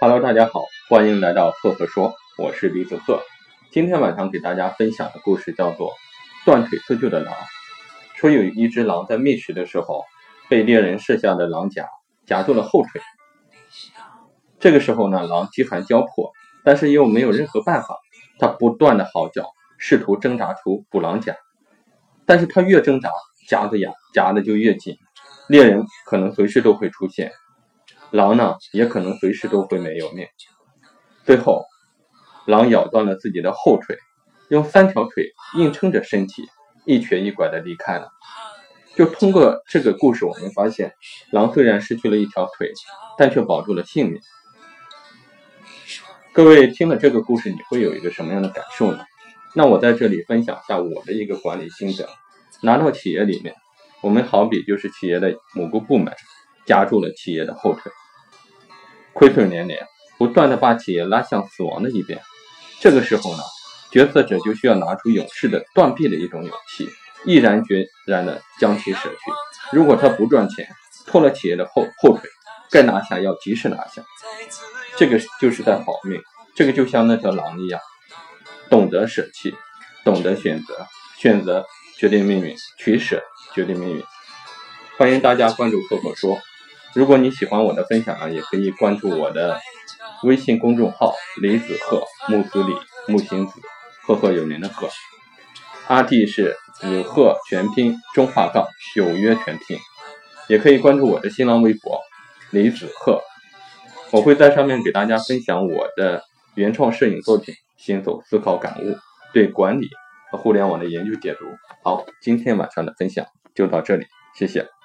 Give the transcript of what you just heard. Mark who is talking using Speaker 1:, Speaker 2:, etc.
Speaker 1: Hello，大家好，欢迎来到赫赫说，我是李子赫。今天晚上给大家分享的故事叫做《断腿自救的狼》。说有一只狼在觅食的时候，被猎人设下的狼夹夹住了后腿。这个时候呢，狼饥寒交迫，但是又没有任何办法，它不断的嚎叫，试图挣扎出捕狼夹。但是它越挣扎，夹子呀夹的就越紧，猎人可能随时都会出现。狼呢，也可能随时都会没有命。最后，狼咬断了自己的后腿，用三条腿硬撑着身体，一瘸一拐的离开了。就通过这个故事，我们发现，狼虽然失去了一条腿，但却保住了性命。各位听了这个故事，你会有一个什么样的感受呢？那我在这里分享一下我的一个管理心得。拿到企业里面，我们好比就是企业的某个部门。夹住了企业的后腿，亏损连连，不断的把企业拉向死亡的一边。这个时候呢，决策者就需要拿出勇士的断臂的一种勇气，毅然决然的将其舍去。如果他不赚钱，拖了企业的后后腿，该拿下要及时拿下。这个就是在保命。这个就像那条狼一样，懂得舍弃，懂得选择，选择决定命运，取舍决定命运。欢迎大家关注“赫赫说”。如果你喜欢我的分享呢，也可以关注我的微信公众号“李子鹤木子李木星子赫赫有名的鹤”，阿弟是子鹤全拼中画杠有约全拼，也可以关注我的新浪微博“李子鹤”，我会在上面给大家分享我的原创摄影作品、行走思考感悟、对管理和互联网的研究解读。好，今天晚上的分享就到这里，谢谢。